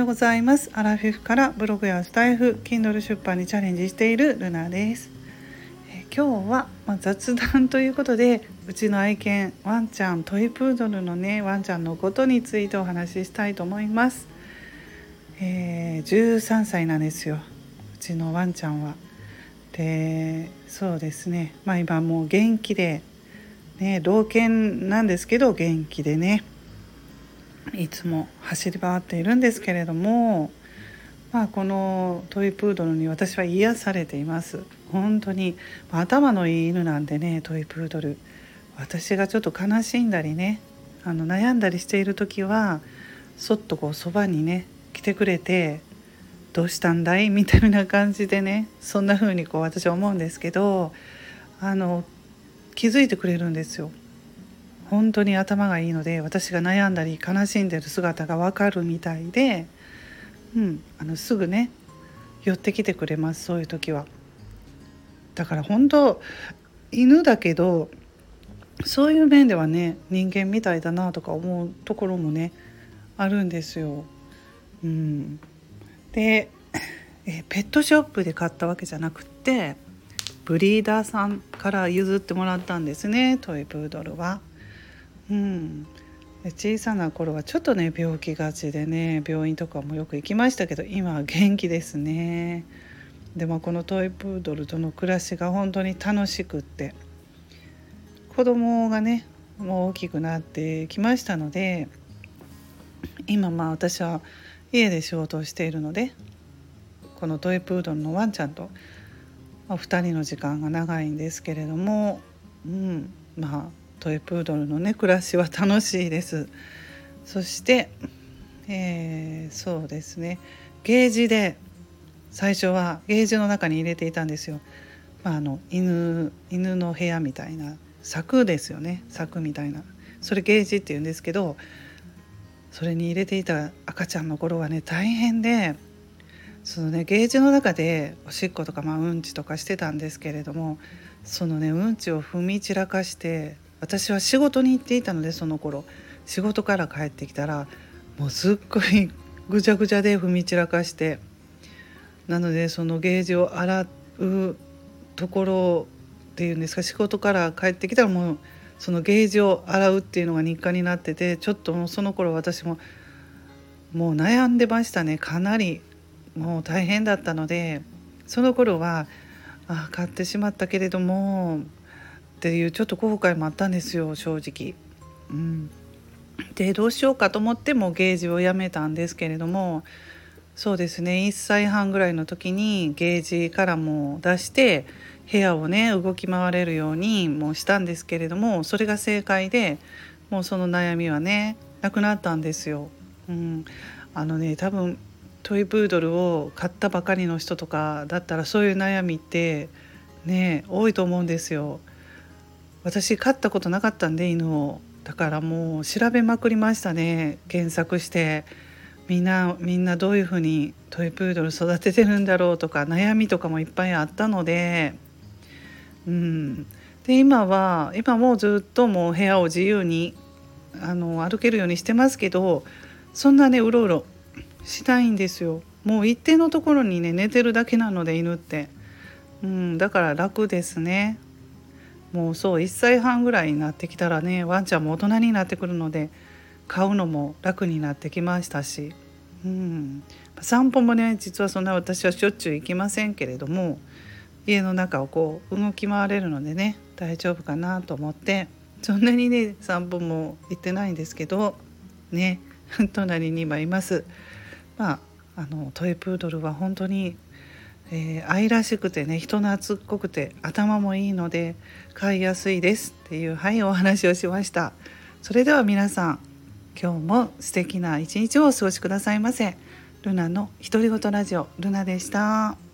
ようございます。アラフィフからブログやスタイフ Kindle 出版にチャレンジしているルナです。え今日は、まあ、雑談ということでうちの愛犬ワンちゃんトイプードルのねワンちゃんのことについてお話ししたいと思います、えー、13歳なんですよ。うちのワンちゃんは。でそうですね。まあ今もう元気でね老犬なんですけど元気でね。いつも走り回っているんですけれどもまあこのトイプードルに私は癒されています本当に頭のいい犬なんでねトイプードル私がちょっと悲しんだりねあの悩んだりしている時はそっとこうそばにね来てくれて「どうしたんだい?」みたいな感じでねそんな風にこう私は思うんですけどあの気づいてくれるんですよ。本当に頭がいいので私が悩んだり悲しんでる姿がわかるみたいで、うん、あのすぐね寄ってきてくれますそういう時は。だから本当犬だけどそういう面ではね人間みたいだなとか思うところもねあるんですよ。うん、でえペットショップで買ったわけじゃなくってブリーダーさんから譲ってもらったんですねトイプードルは。うん、小さな頃はちょっとね病気がちでね病院とかもよく行きましたけど今は元気ですね。でもこのトイプードルとの暮らしが本当に楽しくって子供がねもう大きくなってきましたので今まあ私は家で仕事をしているのでこのトイプードルのワンちゃんと、2人の時間が長いんですけれども、うん、まあトイプードルのね暮らしは楽しいです。そして、えー、そうですね。ゲージで最初はゲージの中に入れていたんですよ、まあ、あの犬犬の部屋みたいな柵ですよね。柵みたいな。それゲージって言うんですけどそれに入れていた赤ちゃんの頃はね大変でそのねゲージの中でおしっことか、まあ、うんちとかしてたんですけれどもそのねうんちを踏み散らかして私は仕事に行っていたのでその頃仕事から帰ってきたらもうすっごいぐちゃぐちゃで踏み散らかしてなのでそのゲージを洗うところっていうんですか仕事から帰ってきたらもうそのゲージを洗うっていうのが日課になっててちょっともうその頃私ももう悩んでましたね。かなりもう大変だったのでその頃はあ買ってしまったけれどもっていうちょっと後悔もあったんですよ正直。うん、でどうしようかと思ってもゲージをやめたんですけれどもそうですね1歳半ぐらいの時にゲージからも出して部屋をね動き回れるようにもしたんですけれどもそれが正解でもうその悩みはねなくなったんですよ。うん、あのね多分トイプードルを買ったばかりの人とかだったらそういう悩みってね多いと思うんですよ。私飼ったことなかったんで犬を。だからもう調べまくりましたね。検索して。みんなみんなどういうふうにトイプードル育ててるんだろうとか悩みとかもいっぱいあったので。うん。で今は今もずっともう部屋を自由にあの歩けるようにしてますけどそんなねうろうろしないんですよ。もう一定のところにね寝てるだけなので犬って、うん、だから楽ですね。もうそう1歳半ぐらいになってきたらねワンちゃんも大人になってくるので飼うのも楽になってきましたし、うん、散歩もね実はそんな私はしょっちゅう行きませんけれども家の中をこう動き回れるのでね大丈夫かなと思ってそんなにね散歩も行ってないんですけどね 隣に今います。まああのトイプードルは本当にえー、愛らしくてね人懐っこくて頭もいいので飼いやすいですっていうはいお話をしましたそれでは皆さん今日も素敵な一日をお過ごしくださいませルナの独り言ラジオルナでした。